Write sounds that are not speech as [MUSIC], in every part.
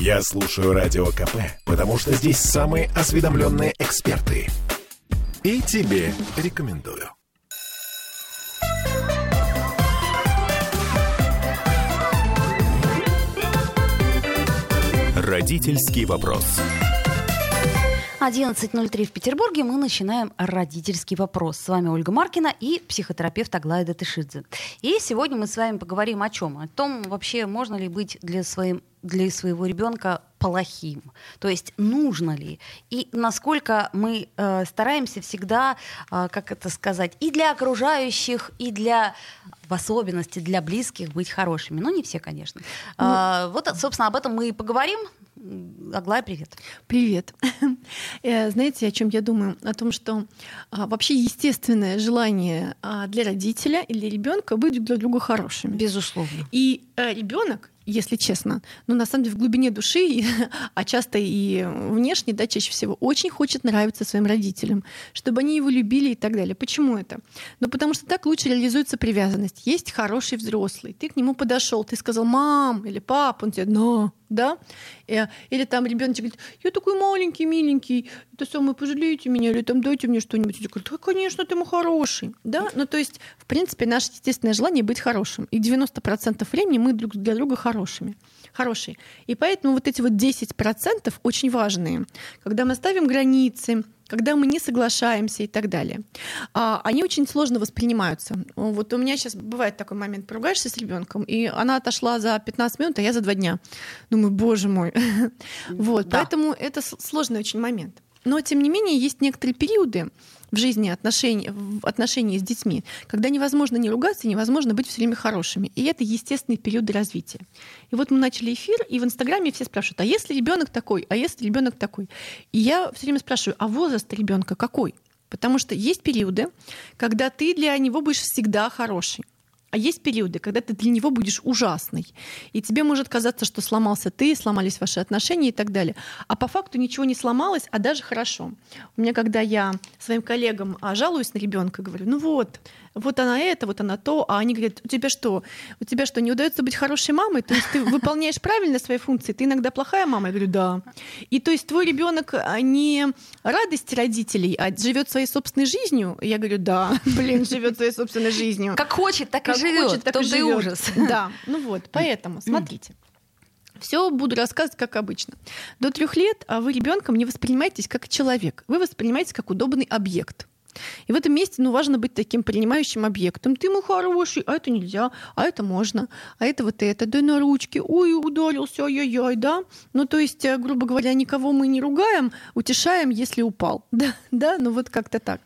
Я слушаю Радио КП, потому что здесь самые осведомленные эксперты. И тебе рекомендую. Родительский вопрос. 11.03 в Петербурге мы начинаем родительский вопрос. С вами Ольга Маркина и психотерапевт Аглая Датышидзе. И сегодня мы с вами поговорим о чем? О том, вообще можно ли быть для, своим, для своего ребенка плохим. То есть нужно ли? И насколько мы э, стараемся всегда, э, как это сказать, и для окружающих, и для в особенности для близких быть хорошими. Ну, не все, конечно. Ну, а, вот, собственно, об этом мы и поговорим. Аглая, привет. Привет. [LAUGHS] Э, знаете, о чем я думаю? О том, что а, вообще естественное желание а, для родителя или ребенка быть друг для друга хорошими. Безусловно. И а, ребенок если честно. Но на самом деле в глубине души, [LAUGHS] а часто и внешне, да, чаще всего, очень хочет нравиться своим родителям, чтобы они его любили и так далее. Почему это? Ну, потому что так лучше реализуется привязанность. Есть хороший взрослый, ты к нему подошел, ты сказал «мам» или «пап», он тебе «но», да? Э, или там ребенок говорит, я такой маленький, миленький, это самое, пожалейте меня, или там дайте мне что-нибудь. Я говорю, да, конечно, ты мой хороший, да? Ну, то есть, в принципе, наше естественное желание быть хорошим. И 90% времени мы друг для друга хорошими. Хорошие. И поэтому вот эти вот 10% очень важные. Когда мы ставим границы, когда мы не соглашаемся и так далее, а, они очень сложно воспринимаются. Вот у меня сейчас бывает такой момент, поругаешься с ребенком, и она отошла за 15 минут, а я за два дня. Думаю, боже мой. [LAUGHS] Вот, поэтому это сложный очень момент. Но, тем не менее, есть некоторые периоды в жизни отношений, в отношении с детьми, когда невозможно не ругаться, невозможно быть все время хорошими. И это естественный период развития. И вот мы начали эфир, и в Инстаграме все спрашивают, а если ребенок такой, а если ребенок такой? И я все время спрашиваю, а возраст ребенка какой? Потому что есть периоды, когда ты для него будешь всегда хороший. А есть периоды, когда ты для него будешь ужасный. И тебе может казаться, что сломался ты, сломались ваши отношения и так далее. А по факту ничего не сломалось, а даже хорошо. У меня, когда я своим коллегам а, жалуюсь на ребенка, говорю, ну вот, вот она это, вот она то, а они говорят, у тебя что, у тебя что, не удается быть хорошей мамой? То есть ты выполняешь правильно свои функции, ты иногда плохая мама? Я говорю, да. И то есть твой ребенок а, не радость родителей, а живет своей собственной жизнью? Я говорю, да, блин, живет своей собственной жизнью. Как хочет, так и живет. Хочет, так и живет. ужас. Да, ну вот, поэтому смотрите. Все буду рассказывать, как обычно. До трех лет а вы ребенком не воспринимаетесь как человек. Вы воспринимаетесь как удобный объект. И в этом месте ну, важно быть таким принимающим объектом. Ты мой хороший, а это нельзя, а это можно, а это вот это, да на ручки, ой, ударился, ай-яй-яй, да. Ну, то есть, э, грубо говоря, никого мы не ругаем, утешаем, если упал. [LAUGHS] Да, да, ну вот как-то так.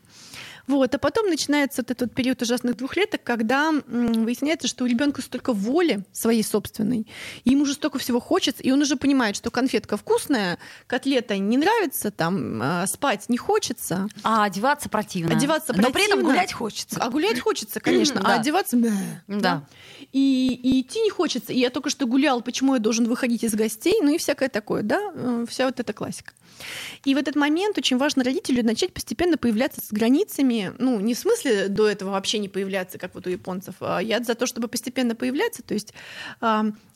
Вот. А потом начинается вот этот период ужасных двухлеток, когда выясняется, что у ребенка столько воли своей собственной, и ему уже столько всего хочется, и он уже понимает, что конфетка вкусная, котлета не нравится, там э, спать не хочется. А одеваться противно. Одеваться противно. Но при этом гулять хочется. А гулять хочется, конечно, а одеваться... Да. И, и идти не хочется. И я только что гулял, почему я должен выходить из гостей, ну и всякое такое, да, э, вся вот эта классика. И в этот момент очень важно родителю начать постепенно появляться с границами, ну, не в смысле до этого вообще не появляться, как вот у японцев, а я за то, чтобы постепенно появляться, то есть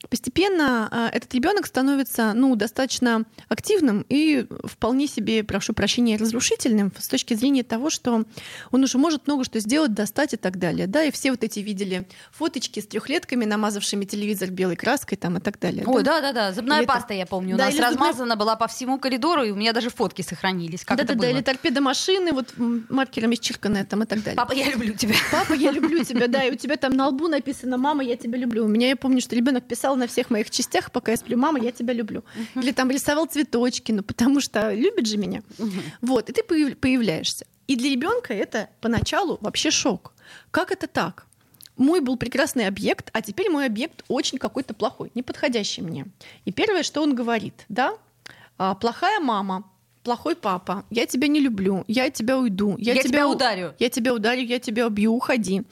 постепенно а, этот ребенок становится, ну, достаточно активным и вполне себе, прошу прощения, разрушительным с точки зрения того, что он уже может много что сделать, достать и так далее, да, и все вот эти видели фоточки с трехлетками, намазавшими телевизор белой краской там и так далее. Ой, да-да-да, зубная или паста, я помню, у да, нас размазана зубная... была по всему коридору, и у меня даже фотки сохранились. Как да, да, да, или торпеда машины, вот маркерами счирканная там и так далее. Папа, я люблю тебя. Папа, я люблю [LAUGHS] тебя, да, и у тебя там на лбу написано «Мама, я тебя люблю». У меня, я помню, что ребенок писал на всех моих частях, пока я сплю «Мама, я тебя люблю». Или там рисовал цветочки, ну потому что любит же меня. Вот, и ты появляешься. И для ребенка это поначалу вообще шок. Как это так? мой был прекрасный объект, а теперь мой объект очень какой-то плохой, неподходящий мне. И первое, что он говорит, да, плохая мама, плохой папа, я тебя не люблю, я тебя уйду, я, я тебя, тебя ударю, я тебя ударю, я тебя убью, уходи.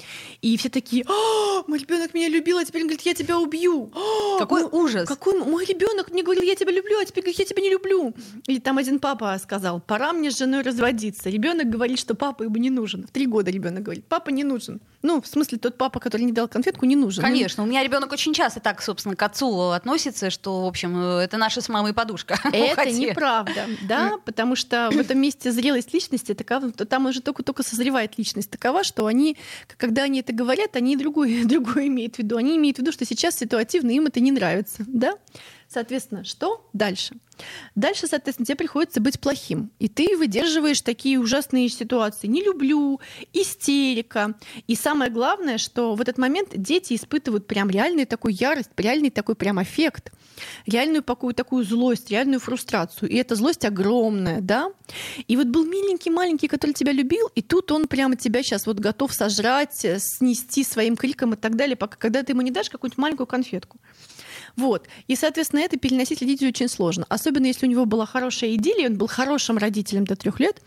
И все такие, «А, мой ребенок меня любил, а теперь он говорит, я тебя убью. А, какой мой, ужас! Какой мой ребенок мне говорил, я тебя люблю, а теперь говорит, я тебя не люблю. Или там один папа сказал, пора мне с женой разводиться. Ребенок говорит, что папа ему не нужен. В три года ребенок говорит, папа не нужен. Ну, в смысле, тот папа, который не дал конфетку, не нужен. Конечно, у меня ребенок очень часто так, собственно, к отцу относится, что, в общем, это наша с мамой подушка. [LAUGHS] Это неправда, да, потому что в этом месте зрелость личности такова, там уже только-только созревает личность такова, что они, когда они это говорят, они другое, [LAUGHS] другое имеют в виду. Они имеют в виду, что сейчас ситуативно им это не нравится, да? Соответственно, что дальше? Дальше, соответственно, тебе приходится быть плохим. И ты выдерживаешь такие ужасные ситуации. Не люблю, истерика. И самое главное, что в этот момент дети испытывают прям реальную такую ярость, реальный такой прям эффект, реальную такую, такую злость, реальную фрустрацию. И эта злость огромная, да? И вот был миленький маленький, который тебя любил, и тут он прямо тебя сейчас вот готов сожрать, снести своим криком и так далее, пока когда ты ему не дашь какую-нибудь маленькую конфетку. Вот. И, соответственно, это переносить родителю очень сложно. Особенно если у него была хорошая идиллия, он был хорошим родителем до трех лет,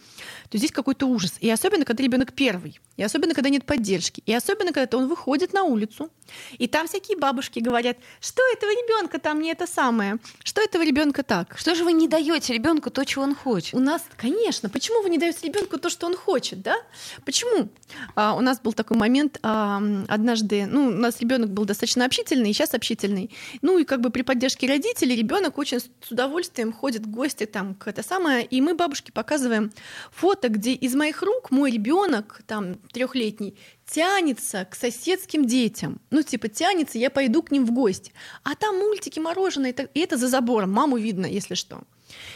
то здесь какой-то ужас. И особенно, когда ребенок первый. И особенно, когда нет поддержки. И особенно, когда он выходит на улицу, и там всякие бабушки говорят, что этого ребенка там не это самое, что этого ребенка так. Что же вы не даете ребенку то, чего он хочет? У нас, конечно, почему вы не даете ребенку то, что он хочет, да? Почему? А, у нас был такой момент а, однажды, ну, у нас ребенок был достаточно общительный, и сейчас общительный. Ну и как бы при поддержке родителей ребенок очень с удовольствием ходит в гости там к это самое, и мы бабушке показываем фото, где из моих рук мой ребенок там трехлетний тянется к соседским детям. Ну, типа, тянется, я пойду к ним в гости. А там мультики, мороженое, и это за забором. Маму видно, если что.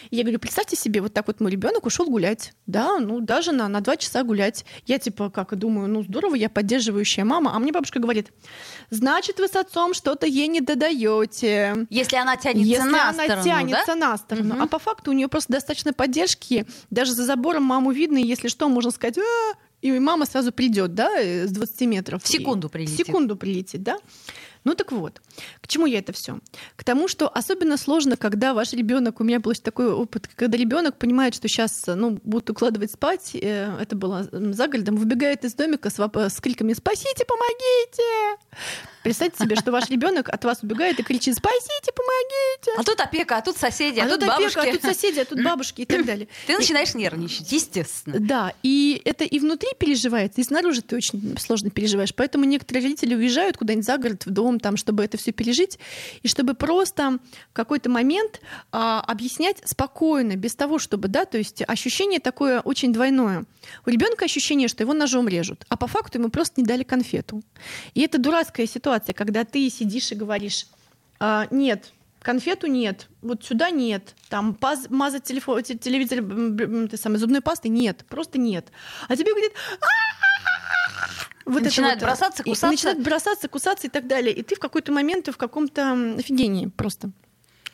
И я говорю, представьте себе, вот так вот мой ребенок ушел гулять. Да, ну даже на, на два часа гулять. Я типа как думаю, ну здорово, я поддерживающая мама. А мне бабушка говорит, значит, вы с отцом что-то ей не додаете. Если она тянется Если на она сторону, тянется да? на сторону. Мгм. А по факту у нее просто достаточно поддержки. Даже за забором маму видно, и если что, можно сказать, «А!» И мама сразу придет, да, э, с 20 метров. В секунду прилетит. В секунду прилетит, да. Ну так вот, к чему я это все? К тому, что особенно сложно, когда ваш ребенок, у меня был такой опыт, когда ребенок понимает, что сейчас ну, будут укладывать спать, э, это было за городом, выбегает из домика с, с криками «Спасите, помогите!» Представьте себе, что ваш ребенок от вас убегает и кричит «Спасите, помогите!» А тут опека, а тут соседи, а, А тут тут опека, бабушки. а тут соседи, а тут бабушки и так далее. [CLEARS THROAT] Ты начинаешь нервничать, естественно. Да, и это и внутри переживается, и снаружи ты очень сложно переживаешь. Поэтому некоторые родители уезжают куда-нибудь за город, в дом, там, чтобы это все пережить, и чтобы просто в какой-то момент а, объяснять спокойно, без того, чтобы, да, то есть ощущение такое очень двойное. У ребенка ощущение, что его ножом режут, а по факту ему просто не дали конфету. И это дурацкая ситуация, когда ты сидишь и говоришь, «А, нет, конфету нет, вот сюда нет, там паз- мазать телефон, те- телевизор ты самой зубной пастой нет, просто нет. А тебе говорит, вот Начинают это вот, бросаться, и кусаться. начинают бросаться, кусаться и так далее. И ты в какой-то момент в каком-то офигении просто.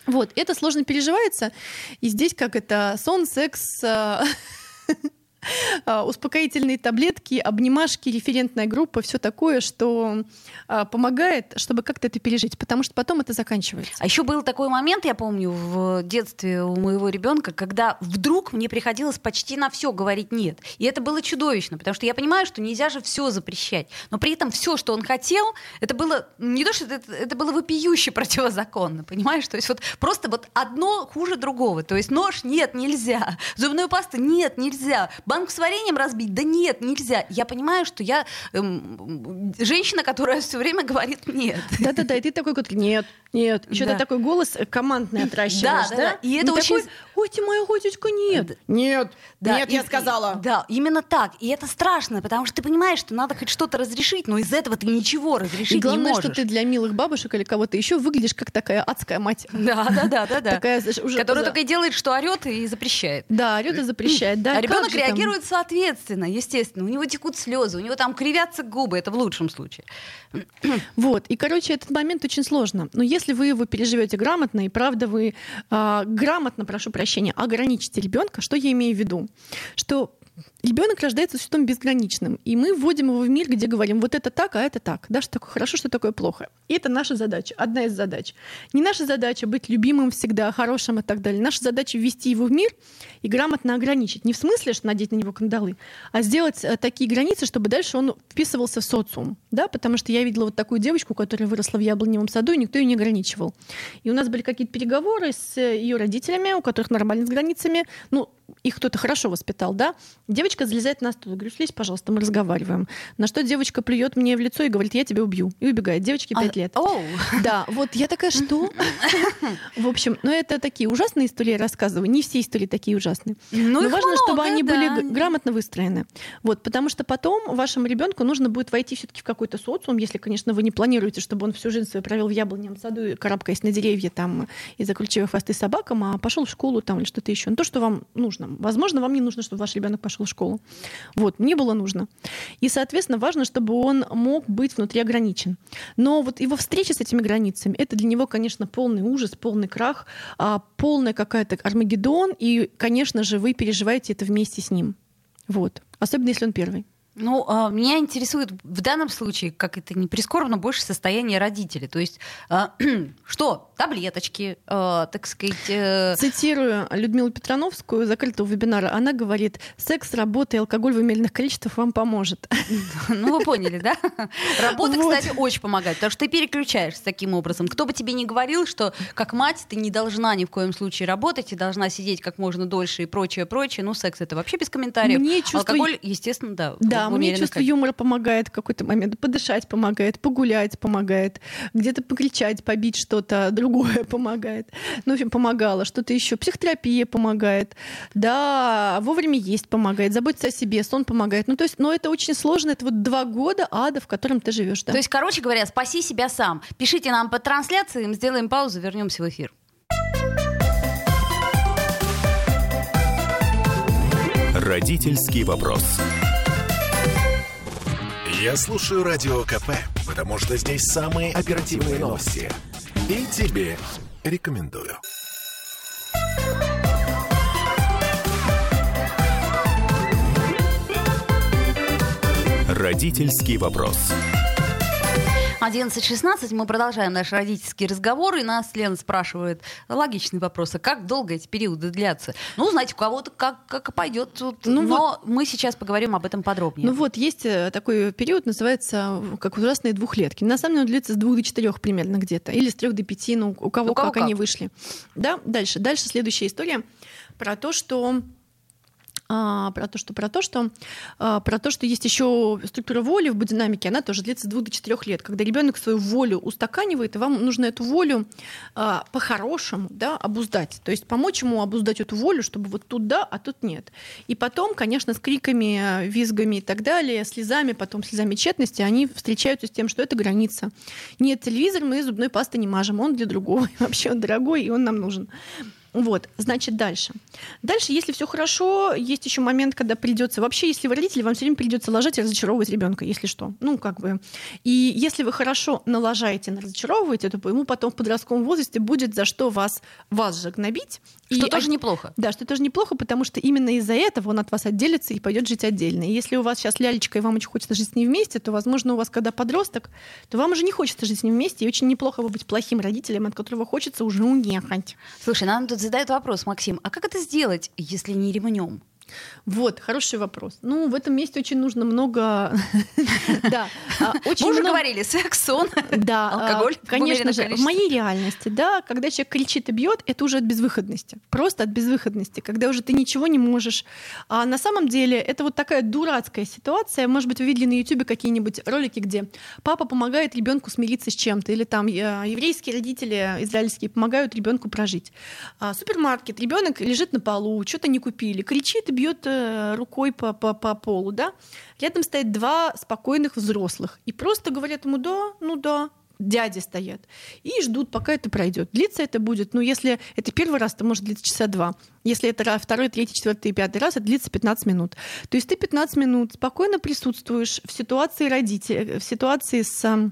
Вот, это сложно переживается. И здесь как это сон, секс, а, [LAUGHS] успокоительные таблетки, обнимашки, референтная группа, все такое, что а, помогает, чтобы как-то это пережить, потому что потом это заканчивается. А еще был такой момент, я помню, в детстве у моего ребенка, когда вдруг мне приходилось почти на все говорить нет. И это было чудовищно, потому что я понимаю, что нельзя же все запрещать. Но при этом все, что он хотел, это было не то, что это, это было вопиюще противозаконно, понимаешь? То есть вот просто вот одно хуже другого. То есть нож нет, нельзя. Зубную пасту нет, нельзя. Банку с вареньем разбить? Да нет, нельзя. Я понимаю, что я эм, женщина, которая все время говорит нет. Да-да-да, и ты такой, говорит, нет, нет. Еще Да. ты такой голос командный отращиваешь, Да, да? да, да. И это Не очень- такой, ой, ты моя котечка, нет. Нет, Да, нет, и- я сказала. и- да, именно так. И это страшно, потому что ты понимаешь, что надо хоть что-то разрешить, но из этого ты ничего разрешить И главное, не что можешь. ты для милых бабушек или кого-то еще выглядишь как такая адская мать. Да, да, да, да, да. Такая уже Которая только и делает, что орет и запрещает. Да, орёт и запрещает, да. а ребенок там? Реагирует соответственно, естественно. У него текут слезы, у него там кривятся губы, это в лучшем случае. [CLEARS THROAT] Вот. И, короче, этот момент очень сложно. Но если вы его переживете грамотно, и правда вы а, грамотно, прошу прощения, ограничите ребенка, что я имею в виду? Что ребенок рождается существом безграничным, и мы вводим его в мир, где говорим, вот это так, а это так, да, что такое хорошо, что такое плохо. И это наша задача, одна из задач. Не наша задача быть любимым всегда, хорошим и так далее. Наша задача ввести его в мир и грамотно ограничить. Не в смысле, что надеть на него кандалы, а сделать э, такие границы, чтобы дальше он вписывался в социум. Да? Потому что я видела вот такую девочку, которая выросла в яблоневом саду, и никто ее не ограничивал. И у нас были какие-то переговоры с ее родителями, у которых нормально с границами. Ну, их кто-то хорошо воспитал, да, девочка залезает на стул, говорю, слезь, пожалуйста, мы разговариваем. На что девочка плюет мне в лицо и говорит, я тебя убью. И убегает. Девочке А, пять лет. оу. Да, вот я такая, что? [LAUGHS] В общем, ну это такие ужасные истории я рассказываю. Не все истории такие ужасные. Ну, Но важно, чтобы они да. были грамотно выстроены. Вот, потому что потом вашему ребенку нужно будет войти все-таки в какой-то социум, если, конечно, вы не планируете, чтобы он всю жизнь свою провел в яблоневом саду, карабкаясь на деревья там и закручивая хвосты собакам, а пошел в школу там или что-то еще. Ну, то, что вам нужно. Возможно, вам не нужно, чтобы ваш ребенок пошел в школу. Вот, мне было нужно. И, соответственно, важно, чтобы он мог быть внутри ограничен. Но вот его встреча с этими границами, это для него, конечно, полный ужас, полный крах, а, полная какая-то Армагеддон, и, конечно же, вы переживаете это вместе с ним. Вот. Особенно, если он первый. Ну, а, меня интересует в данном случае, как это не прискорбно, больше состояние родителей. То есть, а, [CLEARS THROAT] что, таблеточки, а, так сказать... э, Цитирую Людмилу Петрановскую, закрытого вебинара, она говорит, секс, работа и алкоголь в умеренных количествах вам поможет. [LAUGHS] Ну, вы поняли, да? Работа, Вот. кстати, очень помогает, потому что ты переключаешься таким образом. Кто бы тебе ни говорил, что как мать ты не должна ни в коем случае работать, ты должна сидеть как можно дольше и прочее, прочее. Ну, секс это вообще без комментариев. Мне чувство- Алкоголь, естественно, да. Да, в мне чувство юмора помогает в какой-то момент. Подышать помогает, погулять помогает, где-то покричать, побить что-то [LAUGHS] другое помогает. Ну, в общем, помогало. Что-то еще. Психотерапия помогает. Да, вовремя есть помогает. Заботиться о себе, сон помогает. Ну, то есть, но это очень сложно. Это вот два года ада, в котором ты живешь. Да. То есть, короче говоря, спаси себя сам. Пишите нам по трансляции, сделаем паузу, вернемся в эфир. Родительский вопрос. Я слушаю Радио КП, потому что здесь самые оперативные новости. И тебе рекомендую. Родительский вопрос. 11.16, мы продолжаем наш родительский разговор, и нас Лена спрашивает логичный вопрос, а как долго эти периоды длятся? Ну, знаете, у кого-то как, как пойдет, тут, Ну но мы сейчас поговорим об этом подробнее. Ну вот, есть э, такой период, называется э, как ужасные двухлетки. На самом деле он длится с двух до четырех примерно где-то. Или с трех до пяти, ну, у кого, У кого как, они как. вышли. Да, дальше. Дальше следующая история про то, что а, про то, что про то, что а, про то, что есть еще структура воли в бодинамике, она тоже длится с двух до четырех лет. Когда ребенок свою волю устаканивает, и вам нужно эту волю а, по-хорошему да, обуздать. То есть помочь ему обуздать эту волю, чтобы вот тут да, а тут нет. И потом, конечно, с криками, визгами и так далее, слезами, потом слезами тщетности, они встречаются с тем, что это граница. Нет, телевизор мы зубной пастой не мажем, он для другого. [LAUGHS] Вообще он дорогой, и он нам нужен. Вот, значит, дальше. Дальше, если все хорошо, есть еще момент, когда придется. Вообще, если вы родители, вам все время придется ложать и разочаровывать ребенка, если что. Ну, как бы. И если вы хорошо налажаете, разочаровываете, то ему потом в подростковом возрасте будет за что вас, вас же гнобить. Что И тоже од- неплохо. Да, что тоже неплохо, потому что именно из-за этого он от вас отделится и пойдет жить отдельно. И если у вас сейчас лялечка, и вам очень хочется жить с ней вместе, то, возможно, у вас, когда подросток, то вам уже не хочется жить с ним вместе, и очень неплохо бы быть плохим родителем, от которого хочется уже уехать. Слушай, нам тут задают вопрос, Максим, а как это сделать, если не ремнем? Вот, хороший вопрос. Ну, в этом месте очень нужно много... [LAUGHS] Да, а, [LAUGHS] Мы уже говорили, секс, сон. [LAUGHS] Алкоголь а, в конечно же, в моей реальности, да, когда человек кричит и бьет, это уже от безвыходности. Просто от безвыходности, когда уже ты ничего не можешь. А на самом деле это вот такая дурацкая ситуация. Может быть, вы видели на YouTube какие-нибудь ролики, где папа помогает ребенку смириться с чем-то, или там э, еврейские родители израильские помогают ребенку прожить. А, супермаркет, ребенок лежит на полу, что-то не купили, кричит и бьет э, рукой по, по, по полу, да. Рядом стоят два спокойных взрослых и просто говорят ему, да, ну да, дяди стоят и ждут, пока это пройдет. Длиться это будет, ну, если это первый раз, то может длиться часа два. Если это второй, третий, четвертый пятый раз, это длится 15 минут. То есть ты 15 минут спокойно присутствуешь в ситуации родителей, в ситуации с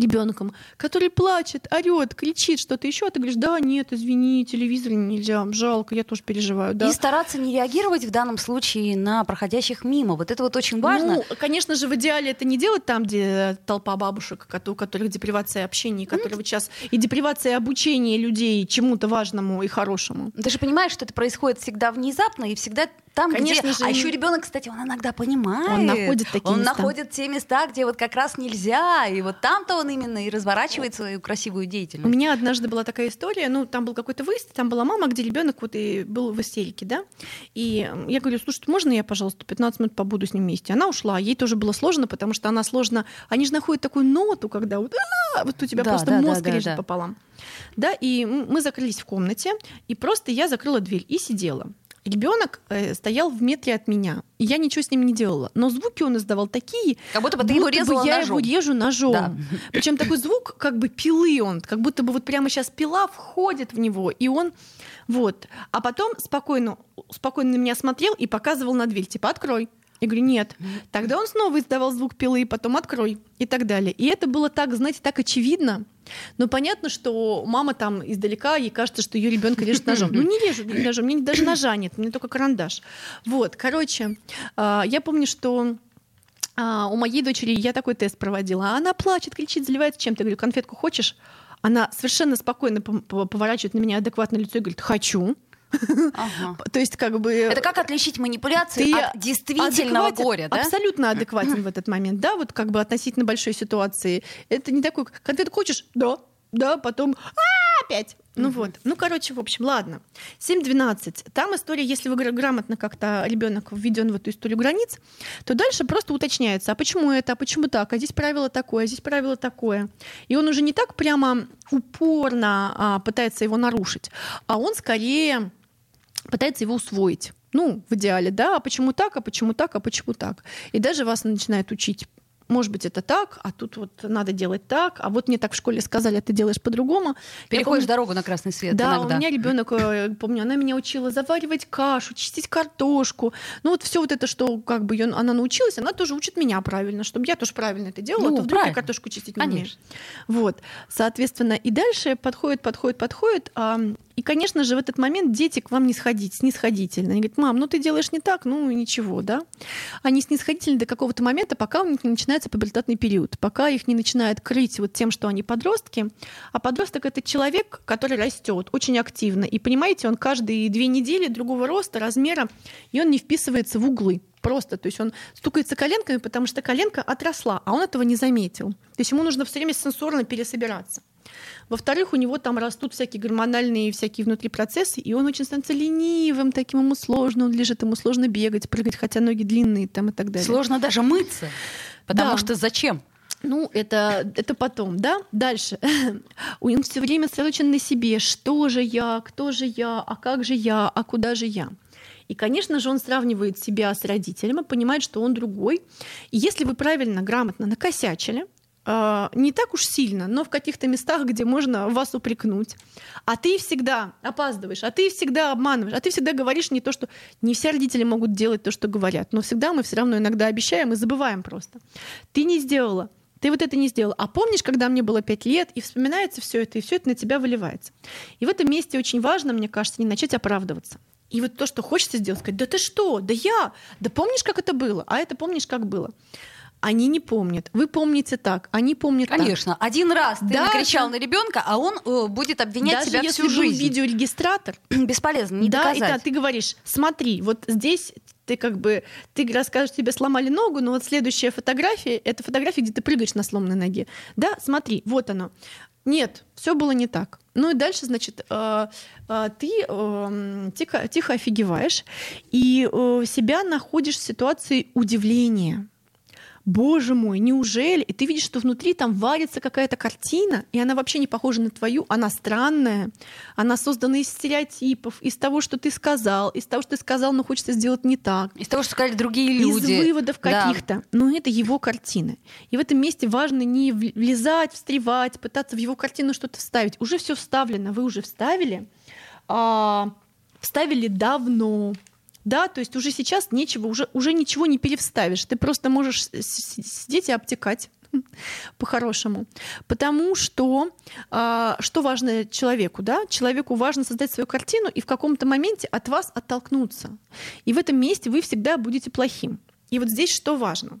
ребенком, который плачет, орет, кричит что-то еще, а ты говоришь, да, нет, извини, телевизор нельзя, жалко, я тоже переживаю. Да. И стараться не реагировать в данном случае на проходящих мимо. Вот это вот очень важно. Ну, конечно же, в идеале это не делать там, где толпа бабушек, у которых депривация общения, которые вот сейчас и депривация обучения людей чему-то важному и хорошему. Ты же понимаешь, что это происходит всегда внезапно, и всегда Там, Конечно где... же, А еще ребенок, кстати, он иногда понимает. Он находит такие Он места. находит те места, где вот как раз нельзя. И вот там-то он именно и разворачивает свою красивую У деятельность. меня однажды была такая история, ну, там был какой-то выезд, там была мама, где ребенок вот и был в истерике, да, и я говорю, слушай, можно я, пожалуйста, 15 минут побуду с ним вместе? Она ушла, ей тоже было сложно, потому что она сложно, они же находят такую ноту, когда вот, «А-а-а», вот у тебя Да, просто да, да, мозг да, режет да. пополам. Да, и мы закрылись в комнате, и просто я закрыла дверь и сидела. Ребенок э, стоял в метре от меня, и я ничего с ним не делала. Но звуки он издавал такие, Как будто бы ты его будто бы резала я ножом. его режу ножом. Да. Причем такой звук, как бы пилы он, как будто бы вот прямо сейчас пила входит в него, и он вот. А потом спокойно, спокойно на меня смотрел и показывал на дверь, типа открой. Я говорю, нет. Тогда он снова издавал звук пилы, потом открой и так далее. И это было так, знаете, так очевидно. Но понятно, что мама там издалека, ей кажется, что ее ребенка режет ножом. Ну, не режу [LAUGHS] ножом, мне даже ножа нет, меня только карандаш. Вот, короче, а, я помню, что а, у моей дочери я такой тест проводила. а Она плачет, кричит, заливается чем-то. Я говорю, конфетку хочешь? Она совершенно спокойно поворачивает на меня адекватное лицо и говорит, хочу. Ага. [LAUGHS] То есть как бы... Это как отличить манипуляции ты от действительного адекватен, горя, да? Абсолютно [CLEARS THROAT] адекватен в этот момент, да, вот как бы относительно большой ситуации. Это не такой, конфетку хочешь? Да. Да, потом «А, опять. Ну вот. Ну, короче, в общем, ладно. 7-12. Там история, если вы гра- грамотно как-то ребенок введен в эту историю границ, то дальше просто уточняется, а почему это, а почему так, а здесь правило такое, а здесь правило такое. И он уже не так прямо упорно а, пытается его нарушить, а он скорее пытается его усвоить. Ну, в идеале, да, а почему так, а почему так, а почему так. И даже вас начинает учить. Может быть, это так, а тут вот надо делать так, а вот мне так в школе сказали, а ты делаешь по-другому. Я Переходишь помню- дорогу на красный свет да, иногда. у меня ребенок, э, помню, она меня учила заваривать кашу, чистить картошку. Ну вот все вот это, что как бы её- она научилась, она тоже учит меня правильно, чтобы я тоже правильно это делала, Ну, а то вдруг я правильно. картошку чистить не умею. Конечно. Вот, соответственно, и дальше подходит, подходит, подходит. а, и, конечно же, в этот момент дети к вам не сходить, снисходительно. Они говорят, мам, ну ты делаешь не так, ну ничего, да. Они снисходительны до какого-то момента, пока у них не начинается пубертатный период, пока их не начинает крыть вот тем, что они подростки. А подросток — это человек, который растет очень активно. И, понимаете, он каждые две недели другого роста, размера, и он не вписывается в углы. Просто, то есть он стукается коленками, потому что коленка отросла, а он этого не заметил. То есть ему нужно все время сенсорно пересобираться. Во-вторых, у него там растут всякие гормональные всякие внутри процессы, и он очень становится ленивым, таким ему сложно, он лежит, ему сложно бегать, прыгать, хотя ноги длинные там и так далее. Сложно даже мыться. Потому Да. что зачем? Ну, это, это потом, да? Дальше. [CLEARS THROAT] Он все время сосредоточен на себе. Что же я, кто же я, а как же я, а куда же я? И, конечно же, он сравнивает себя с родителем и понимает, что он другой. И если вы правильно, грамотно накосячили, не так уж сильно, но в каких-то местах, где можно вас упрекнуть, а ты всегда опаздываешь, а ты всегда обманываешь, а ты всегда говоришь не то, что... Не все родители могут делать то, что говорят, но всегда мы все равно иногда обещаем и забываем просто. Ты не сделала, ты вот это не сделал. А помнишь, когда мне было пять лет, и вспоминается все это, и все это на тебя выливается. И в этом месте очень важно, мне кажется, не начать оправдываться. И вот то, что хочется сделать, сказать, да ты что, да я, да помнишь, как это было, а это помнишь, как было. Они не помнят. Вы помните так, они помнят так. Конечно. Один раз ты Даже- накричал на ребенка, а он э, будет обвинять Даже тебя если всю жизнь. видеорегистратор, [CLEARS THROAT] Бесполезно, не да, доказать. да, ты говоришь, смотри, вот здесь ты как бы, ты расскажешь, тебе сломали ногу, но вот следующая фотография, это фотография, где ты прыгаешь на сломанной ноге. Да, смотри, вот оно. Нет, все было не так. Ну и дальше, значит, э, э, ты э, тихо, тихо офигеваешь и э, себя находишь в ситуации удивления. Боже мой, неужели? И ты видишь, что внутри там варится какая-то картина, и она вообще не похожа на твою, она странная, она создана из стереотипов, из того, что ты сказал, из того, что ты сказал, но хочется сделать не так, Из того, что сказали другие люди. из выводов Да. каких-то. Но это его картина. И в этом месте важно не влезать, встревать, пытаться в его картину что-то вставить. Уже все вставлено, вы уже вставили, а, вставили давно. Да, то есть уже сейчас нечего, уже, уже ничего не перевставишь. Ты просто можешь сидеть и обтекать [LAUGHS] по-хорошему. Потому что а, что важно человеку, да? Человеку важно создать свою картину и в каком-то моменте от вас оттолкнуться. И в этом месте вы всегда будете плохим. И вот здесь что важно?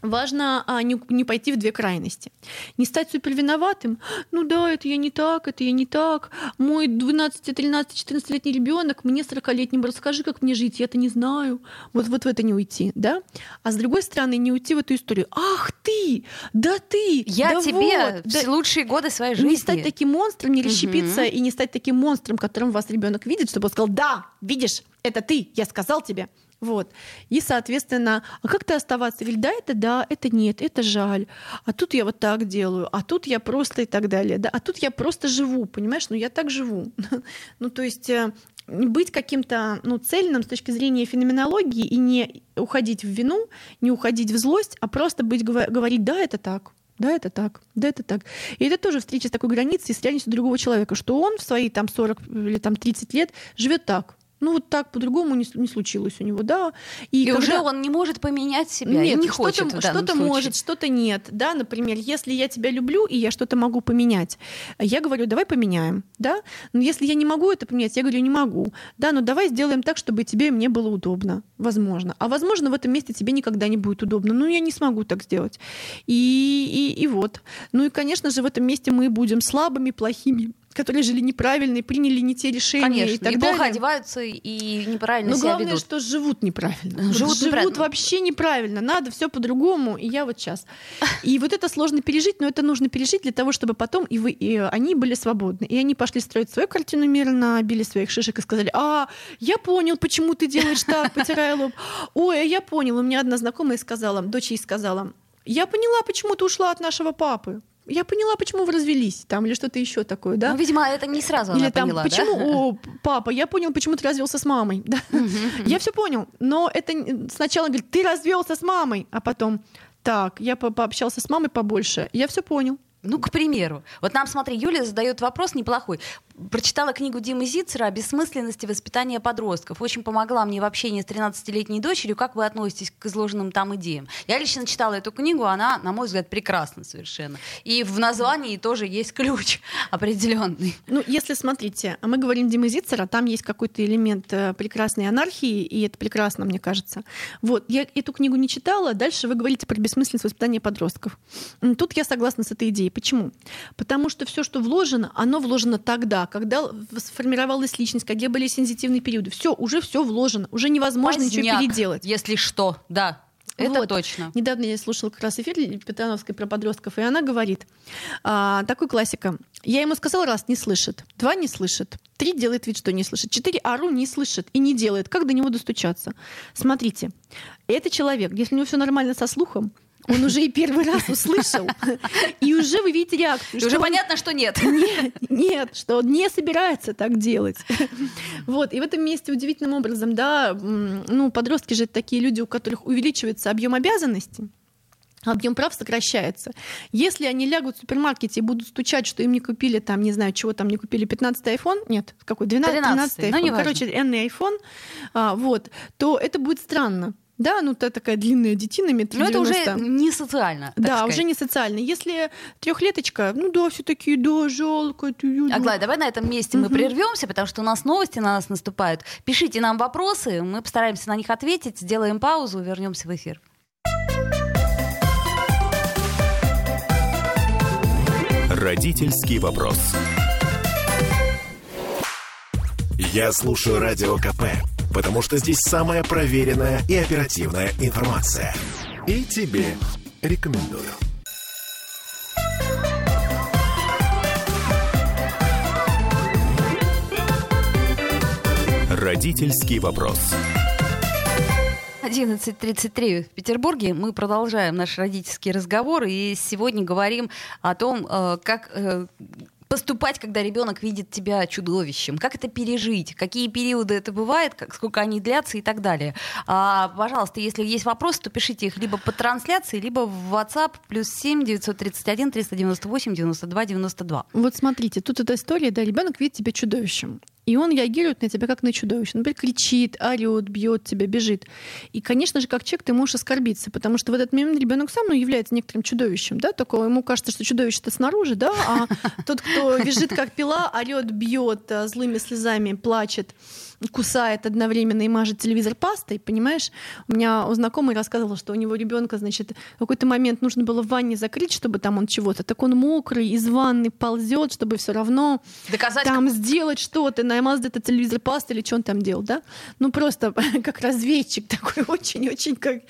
Важно а, не, не пойти в две крайности. Не стать супер виноватым. Ну да, это я не так, это я не так. Мой 12, 13, 14-летний ребенок мне 40-летним расскажи, как мне жить, я это не знаю. Вот, вот в это не уйти, да? А с другой стороны, не уйти в эту историю. Ах ты, да ты, Я да тебе вот, да». лучшие годы своей жизни. Не стать таким монстром, не расщепиться и не стать таким монстром, которым вас ребенок видит, чтобы он сказал, да, видишь, это ты, я сказал тебе. Вот. И, соответственно, а как ты оставаться? Говорит, да, это да, это нет, это жаль. А тут я вот так делаю, а тут я просто и так далее. Да? А тут я просто живу, понимаешь? Ну, я так живу. [LAUGHS] Ну, то есть э, быть каким-то ну, цельным с точки зрения феноменологии и не уходить в вину, не уходить в злость, а просто быть, говорить, да, это так, да, это так, да, это так. И это тоже встреча с такой границей, с реальностью другого человека, что он в свои там 40 или там 30 лет живет так. Ну вот так по-другому не, не случилось у него, да. И, когда- уже он не может поменять себя. и нет, не что-то, хочет что-то случае. может, что-то нет. Да, например, если я тебя люблю и я что-то могу поменять, я говорю, давай поменяем, да. Но если я не могу это поменять, я говорю, не могу, да. Но давай сделаем так, чтобы тебе и мне было удобно, возможно. А возможно в этом месте тебе никогда не будет удобно. Ну я не смогу так сделать. И, и, и вот. Ну и, конечно же, в этом месте мы будем слабыми, плохими, которые жили неправильно и приняли не те решения Конечно, и так и плохо далее. одеваются, и неправильно Но себя главное, ведут. что живут неправильно. Вот Живут Живут, неправильно. вообще неправильно. Надо все по-другому. И я вот сейчас. И вот это сложно пережить, но это нужно пережить для того, чтобы потом и вы, и они были свободны. И они пошли строить свою картину мира, набили своих шишек и сказали: А, я понял, почему ты делаешь так, [LAUGHS] потирая лоб. Ой, а я понял. У меня одна знакомая сказала, дочь ей сказала: Я поняла, почему ты ушла от нашего папы. Я поняла, почему вы развелись, там или что-то еще такое, да? Ну, видимо, это не сразу Или она там, поняла, да? почему, о, [LAUGHS] папа, я понял, почему ты развелся с мамой. Да? Я все понял, но это сначала говорит, ты развелся с мамой, а потом, так, я по- пообщался с мамой побольше, я все понял. Ну, к примеру. Вот нам, смотри, Юлия задает вопрос неплохой. Прочитала книгу Димы Зицера о бессмысленности воспитания подростков. Очень помогла мне в общении с 13-летней дочерью. Как вы относитесь к изложенным там идеям? Я лично читала эту книгу, она, на мой взгляд, прекрасна совершенно. И в названии тоже есть ключ [LAUGHS] определенный. Ну, если смотрите, мы говорим Димы Зицера, там есть какой-то элемент э, прекрасной анархии, и это прекрасно, мне кажется. Вот, я эту книгу не читала, дальше вы говорите про бессмысленность воспитания подростков. Тут я согласна с этой идеей. Почему? Потому что все, что вложено, оно вложено тогда, когда сформировалась личность, когда были сензитивные периоды. Все, уже все вложено, уже невозможно ничего Поздняк, переделать. Если что, да. Это Вот. точно. Недавно я слушала как раз эфир Петановской про подростков, и она говорит, а, такой классика. Я ему сказала раз, не слышит. Два, не слышит. Три, делает вид, что не слышит. Четыре, ору, не слышит и не делает. Как до него достучаться? Смотрите, это человек, если у него все нормально со слухом, он уже и первый раз услышал, и уже вы видите реакцию. И уже он- понятно, что нет. нет, нет, что он не собирается так делать. Вот, и в этом месте удивительным образом, да, ну, подростки же такие люди, у которых увеличивается объем обязанностей, объем прав сокращается. Если они лягут в супермаркете и будут стучать, что им не купили там, не знаю, чего там не купили, 15 iPhone, нет, какой, 12, 13 13-й, ну, iPhone, неважно. короче, энный iPhone, а, вот, то это будет странно. Да, ну та такая длинная детина, метр Но это уже 90. не социально. так Да, сказать. уже не социально. Если трехлеточка, ну да, все такие, да, жалко. ты, ю- Аглая, давай на этом месте мы Мгм. прервемся, потому что у нас новости на нас наступают. Пишите нам вопросы, мы постараемся на них ответить, сделаем паузу, вернемся в эфир. Родительский вопрос. Я слушаю Радио КП, потому что здесь самая проверенная и оперативная информация. И тебе рекомендую. Родительский вопрос. 11.33 в Петербурге. Мы продолжаем наш родительский разговор и сегодня говорим о том, э, как э, поступать, когда ребенок видит тебя чудовищем, как это пережить, какие периоды это бывает, как, сколько они длятся и так далее. А, пожалуйста, если есть вопросы, то пишите их либо по трансляции, либо в WhatsApp плюс 7 931 398 92 92. Вот смотрите, тут эта история, да, ребенок видит тебя чудовищем. И он реагирует на тебя как на чудовище. Например, кричит, орет, бьет тебя, бежит. И, конечно же, как человек ты можешь оскорбиться, потому что в этот момент ребенок сам ну, является некоторым чудовищем. Да? Только ему кажется, что чудовище-то снаружи, да? а тот, кто визжит как пила, орет, бьет, а, злыми слезами плачет, кусает одновременно и мажет телевизор пастой, понимаешь? У меня у знакомый рассказывал, что у него ребенка, значит, в какой-то момент нужно было в ванне закрыть, чтобы там он чего-то. Так он мокрый, из ванны ползет, чтобы все равно Доказать, там сделать что-то, намазать этот телевизор пастой или что он там делал, да? Ну просто [LAUGHS] как разведчик такой, [LAUGHS] очень-очень как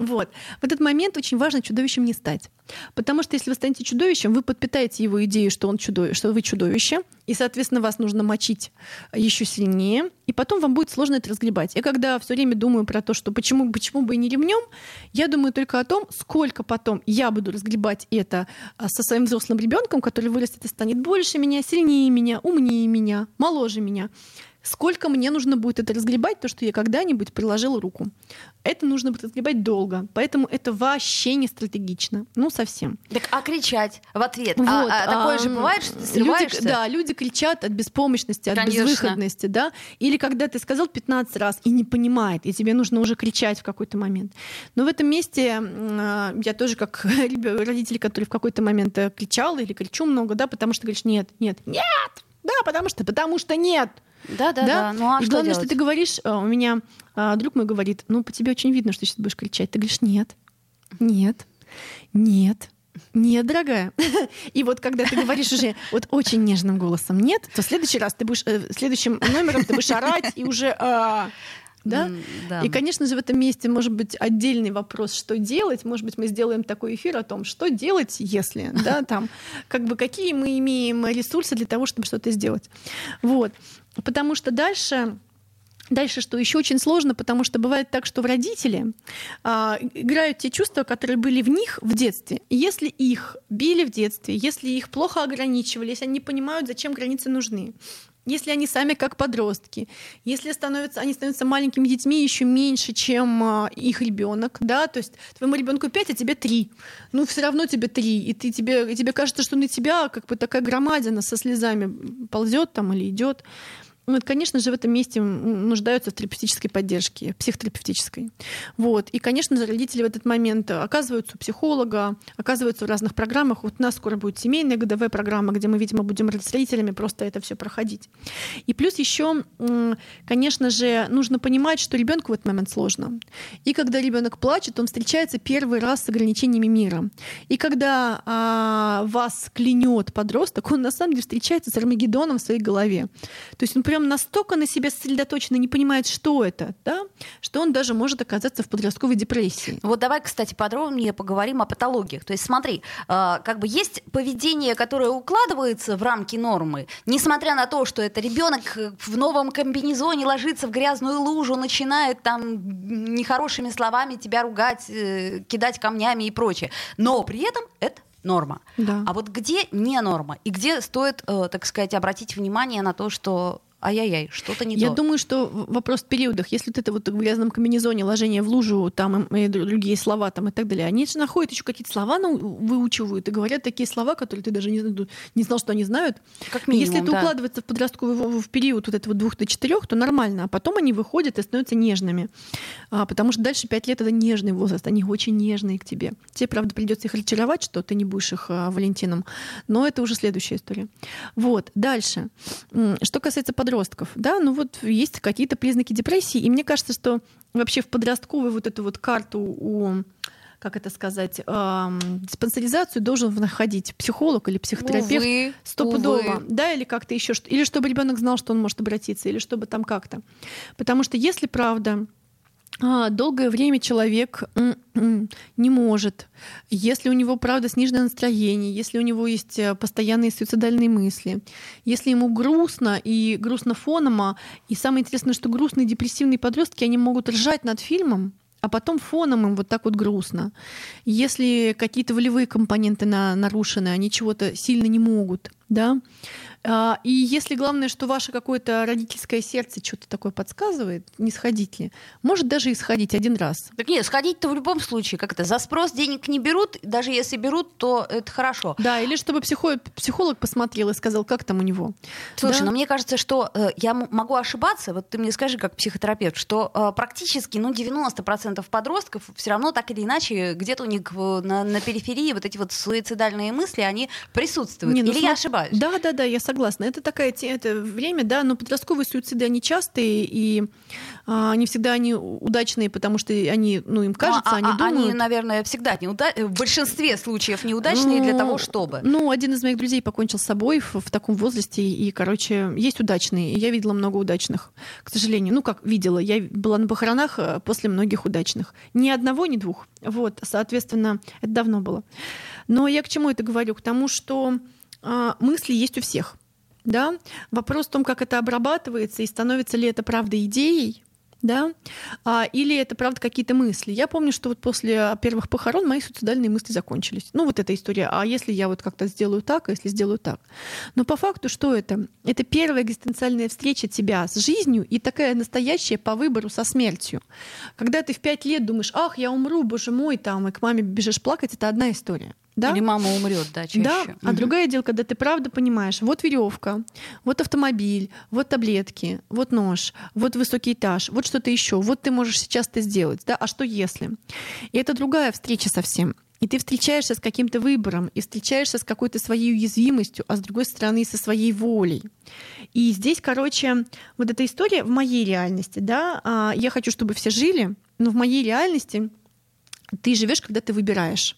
вот. В этот момент очень важно чудовищем не стать. Потому что если вы станете чудовищем, вы подпитаете его идею, что, он чудовище, что вы чудовище, и, соответственно, вас нужно мочить еще сильнее, и потом вам будет сложно это разгребать. Я когда все время думаю про то, что почему, почему бы и не ремнем, я думаю только о том, сколько потом я буду разгребать это а, со своим взрослым ребенком, который вырастет и станет больше меня, сильнее меня, умнее меня, моложе меня сколько мне нужно будет это разгребать, то, что я когда-нибудь приложила руку. Это нужно будет разгребать долго, поэтому это вообще не стратегично, ну совсем. Так, а кричать в ответ? Вот, а, а, такое же бывает, что ты? Люди, да, люди кричат от беспомощности, от Конечно. безвыходности, да, или когда ты сказал 15 раз и не понимает, и тебе нужно уже кричать в какой-то момент. Но в этом месте а, я тоже как [LAUGHS] родители, которые в какой-то момент э, кричала или кричу много, да, потому что говоришь, нет, нет, нет, да, потому что, потому что нет. Да, да, да. Ну, а и что главное, делать? что ты говоришь, э, у меня а, друг мой говорит, ну, по тебе очень видно, что ты сейчас будешь кричать. Ты говоришь, нет, нет, нет. Нет, дорогая. [LAUGHS] И вот когда ты говоришь уже [LAUGHS] вот очень нежным голосом нет, то в следующий раз ты будешь, э, следующим номером ты будешь орать и уже а, да? Mm, да? И, конечно же, в этом месте может быть отдельный вопрос, что делать. Может быть, мы сделаем такой эфир о том, что делать, если, да, [LAUGHS] там, как бы какие мы имеем ресурсы для того, чтобы что-то сделать. Вот. Потому что дальше Дальше, что еще очень сложно, потому что бывает так, что родители а, играют те чувства, которые были в них в детстве. И если их били в детстве, если их плохо ограничивали, если они не понимают, зачем границы нужны, если они сами как подростки, если становятся, они становятся маленькими детьми еще меньше, чем а, их ребенок, да, то есть твоему ребенку 5, а тебе 3, ну все равно тебе 3, и ты, тебе, и тебе кажется, что на тебя как бы такая громадина со слезами ползет там или идет. Ну, конечно же, в этом месте нуждаются в терапевтической поддержке, психотерапевтической. Вот. И, конечно же, родители в этот момент оказываются у психолога, оказываются в разных программах. Вот у нас скоро будет семейная годовая программа, где мы, видимо, будем с родителями просто это все проходить. И плюс еще, конечно же, нужно понимать, что ребенку в этот момент сложно. И когда ребенок плачет, он встречается первый раз с ограничениями мира. И когда а, вас клянет подросток, он на самом деле встречается с Армагеддоном в своей голове. То есть он прям прям настолько на себя сосредоточен и не понимает, что это, да, что он даже может оказаться в подростковой депрессии. Вот давай, кстати, подробнее поговорим о патологиях. То есть смотри, э, как бы есть поведение, которое укладывается в рамки нормы, несмотря на то, что это ребенок в новом комбинезоне ложится в грязную лужу, начинает там нехорошими словами тебя ругать, э, кидать камнями и прочее. Но при этом это норма. Да. А вот где не норма? И где стоит, э, так сказать, обратить внимание на то, что ай-яй-яй, что-то не Я то. думаю, что вопрос в периодах, если вот это вот в грязном комбинезоне, ложение в лужу, там и другие слова там и так далее, они же находят еще какие-то слова, ну, выучивают и говорят такие слова, которые ты даже не, не знал, что они знают. Как минимум, Если это да. укладывается в подростковый в период вот этого двух до четырех, то нормально, а потом они выходят и становятся нежными. А, потому что дальше пять лет это нежный возраст, они очень нежные к тебе. Тебе, правда, придется их разочаровать, что ты не будешь их а, Валентином, но это уже следующая история. Вот, дальше. Что касается подростков, подростков, да, ну вот есть какие-то признаки депрессии, и мне кажется, что вообще в подростковую вот эту вот карту у как это сказать, эм, диспансеризацию должен находить психолог или психотерапевт увы, стопудово, увы. да, или как-то еще, или чтобы ребенок знал, что он может обратиться, или чтобы там как-то, потому что если правда долгое время человек не может, если у него, правда, сниженное настроение, если у него есть э, постоянные суицидальные мысли, если ему грустно и грустно фоном, а, и самое интересное, что грустные депрессивные подростки, они могут ржать над фильмом, а потом фоном им вот так вот грустно. Если какие-то волевые компоненты на, нарушены, они чего-то сильно не могут, да, а, и если главное, что ваше какое-то родительское сердце что-то такое подсказывает, не сходить ли, может даже и сходить один раз. Так нет, сходить-то в любом случае, как это, за спрос денег не берут, даже если берут, то это хорошо. Да, или чтобы психолог, психолог посмотрел и сказал, как там у него. Слушай, да? но мне кажется, что э, я могу ошибаться, вот ты мне скажи как психотерапевт, что э, практически ну, 90% подростков все равно так или иначе где-то у них на, на периферии вот эти вот суицидальные мысли, они присутствуют. Не, ну, или я ошибаюсь? Да, да, да, я согласна. Это такая это время, да, но подростковые суициды, они частые, и а, не всегда они удачные, потому что они, ну, им кажется, а, они а, думают... Они, наверное, всегда неуда... в большинстве случаев неудачные для того, чтобы. Ну, один из моих друзей покончил с собой в, в таком возрасте, и, короче, есть удачные. И я видела много удачных, к сожалению. Ну, как видела, я была на похоронах э, после многих удачных. Ни одного, ни двух. Вот, соответственно, это давно было. Но я к чему это говорю? К тому, что а, мысли есть у всех. Да? Вопрос в том, как это обрабатывается и становится ли это правда идеей, да, а, или это правда какие-то мысли. Я помню, что вот после первых похорон мои суицидальные мысли закончились. Ну вот эта история. А если я вот как-то сделаю так, а если сделаю так? Но по факту что это? Это первая экзистенциальная встреча тебя с жизнью и такая настоящая по выбору со смертью. Когда ты в пять лет думаешь, ах, я умру, боже мой, там, и к маме бежишь плакать, это одна история. Да? Или мама умрет, да, чаще. Да, а Мгм. другое дело, когда ты правда понимаешь, вот веревка, вот автомобиль, вот таблетки, вот нож, вот высокий этаж, вот что-то еще, вот ты можешь сейчас это сделать, да, а что если? И это другая встреча совсем. И ты встречаешься с каким-то выбором, и встречаешься с какой-то своей уязвимостью, а с другой стороны со своей волей. И здесь, короче, вот эта история в моей реальности, да, а, я хочу, чтобы все жили, но в моей реальности ты живешь, когда ты выбираешь.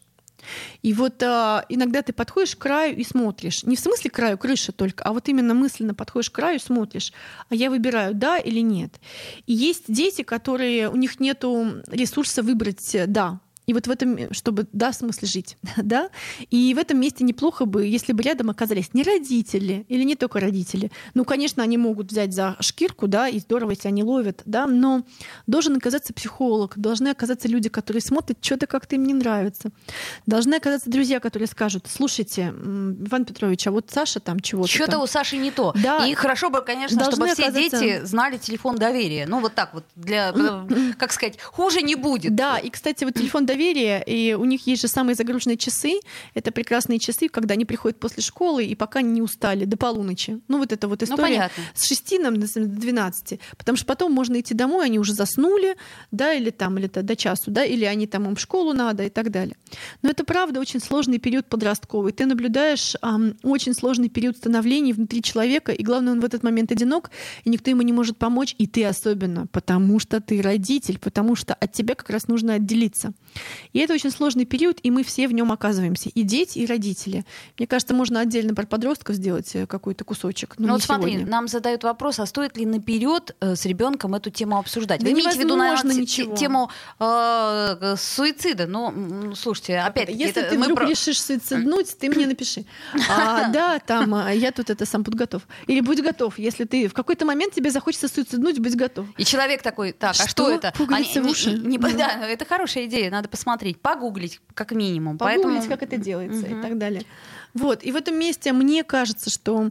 И вот а, иногда ты подходишь к краю и смотришь. Не в смысле краю крыши только, а вот именно мысленно подходишь к краю и смотришь. А я выбираю, да или нет. И есть дети, которые, у них нет ресурса выбрать э, да. И вот в этом, э, чтобы да, в смысле жить, [LAUGHS] да. И в этом месте неплохо бы, если бы рядом оказались не родители или не только родители. Ну, конечно, они могут взять за шкирку, да, и здорово, если они ловят, да, но должен оказаться психолог, должны оказаться люди, которые смотрят, что-то как-то им не нравится. Должны оказаться друзья, которые скажут, слушайте, Иван Петрович, а вот Саша там чего-то Что-то там». у Саши не то. Да. И хорошо бы, конечно, Должны чтобы все оказаться- дети знали телефон доверия. Ну, вот так вот, для, [LAUGHS] как сказать, хуже не будет. Да, и, кстати, вот телефон доверия, и у них есть же самые загруженные часы. Это прекрасные часы, когда они приходят после школы и пока не устали, до полуночи. Ну, вот это вот история понятно. с 6 нам, до 12. Потому что потом можно идти домой, они уже заснули, да, или там, или до часу, да, или они там им в школу надо и так далее. Но это правда очень сложный период подростковый. Ты наблюдаешь ам, очень сложный период становления внутри человека, и главное, он в этот момент одинок, и никто ему не может помочь, и ты особенно, потому что ты родитель, потому что от тебя как раз нужно отделиться. И это очень сложный период, и мы все в нем оказываемся, и дети, и родители. Мне кажется, можно отдельно про подростков сделать э, какой-то кусочек. Но Ну вот смотри, сегодня. нам задают вопрос, а стоит ли наперед э, с ребенком эту тему обсуждать? Да Вы имеете в виду, наверное, ничего. тему э, э, суицида? Ну, слушайте, опять Если ты вдруг решишь суициднуть, ты мне напиши. [LAUGHS] А, да, там а, я тут это сам буду готов. Или будь готов. Если ты в какой-то момент тебе захочется суициднуть, будь готов. И человек такой, так, а Что? что это? Пуговицы Они- в уши? не- не- Мгм. да, это хорошая идея, надо посмотреть, погуглить, как минимум. Погуглить, Поэтому... как это делается Мгм. и так далее. Вот. И в этом месте мне кажется, что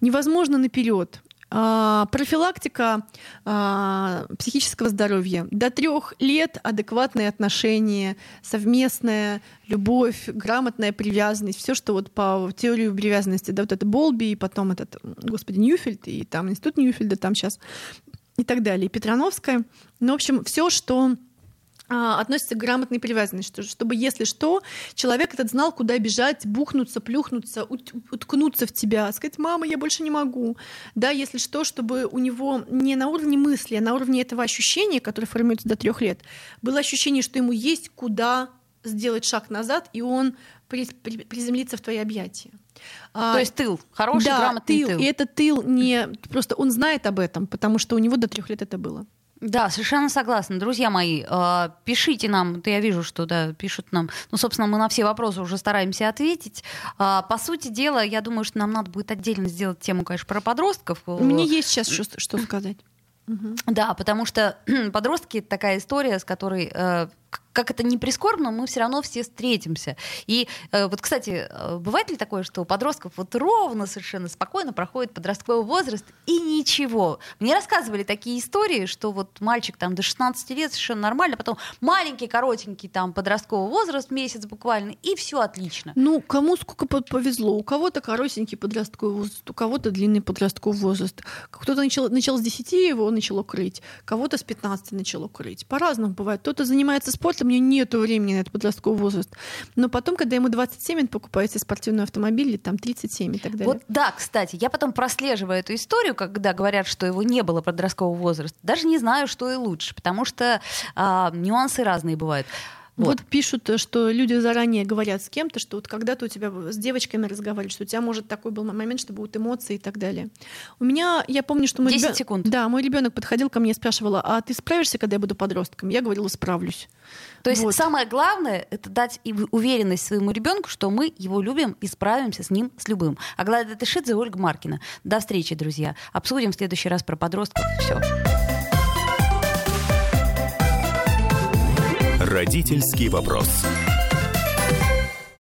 невозможно наперед. А, профилактика а, психического здоровья. До трех лет адекватные отношения, совместная любовь, грамотная привязанность, все, что вот по теории привязанности, да, вот это Болби, и потом этот, господи, Ньюфельд, и там институт Ньюфельда, там сейчас и так далее, и Петрановская. Ну, в общем, все, что относится к грамотной привязанности, что- чтобы, если что, человек этот знал, куда бежать, бухнуться, плюхнуться, ут- уткнуться в тебя, сказать, мама, я больше не могу. Да, если что, чтобы у него не на уровне мысли, а на уровне этого ощущения, которое формируется до трех лет, было ощущение, что ему есть куда сделать шаг назад, и он при- при- приземлится в твои объятия. А, То есть тыл, хороший, да, грамотный тыл. тыл. И этот тыл не просто он знает об этом, потому что у него до трех лет это было. Да, совершенно согласна. Друзья мои, э, пишите нам, я вижу, что да, пишут нам. Ну, собственно, мы на все вопросы уже стараемся ответить. А, по сути дела, я думаю, что нам надо будет отдельно сделать тему, конечно, про подростков. Мне есть сейчас что, что сказать. Да, потому что [CLEARS THROAT] подростки это такая история, с которой э, как это не прискорбно, мы все равно все встретимся. И э, вот, кстати, э, бывает ли такое, что у подростков вот ровно совершенно спокойно проходит подростковый возраст и ничего? Мне рассказывали такие истории, что вот мальчик там до 16 лет совершенно нормально, потом маленький, коротенький там подростковый возраст, месяц буквально, и все отлично. Ну, кому сколько по- повезло. У кого-то коротенький подростковый возраст, у кого-то длинный подростковый возраст. Кто-то начал, начал с 10, его начало крыть, кого-то с 15 начало крыть. По-разному бывает. Кто-то занимается спортом, у него нет времени на этот подростковый возраст. Но потом, когда ему 27, он покупает себе спортивный автомобиль, или там 37 и так далее. Вот да, кстати, я потом прослеживаю эту историю, когда говорят, что его не было подросткового возраста. Даже не знаю, что и лучше, потому что а, нюансы разные бывают. Вот. вот пишут, что люди заранее говорят с кем-то, что вот когда-то у тебя с девочками разговаривали, что у тебя может такой был момент, что будут эмоции и так далее. У меня, я помню, что мой 10 ребен... секунд. Да, мой ребенок подходил ко мне и спрашивал, а ты справишься, когда я буду подростком? Я говорила, справлюсь. То есть вот. самое главное это дать уверенность своему ребенку, что мы его любим и справимся с ним с любым. Аглая Тышидзе, Ольга Маркина. До встречи, друзья. Обсудим в следующий раз про подростков. Все. Родительский вопрос.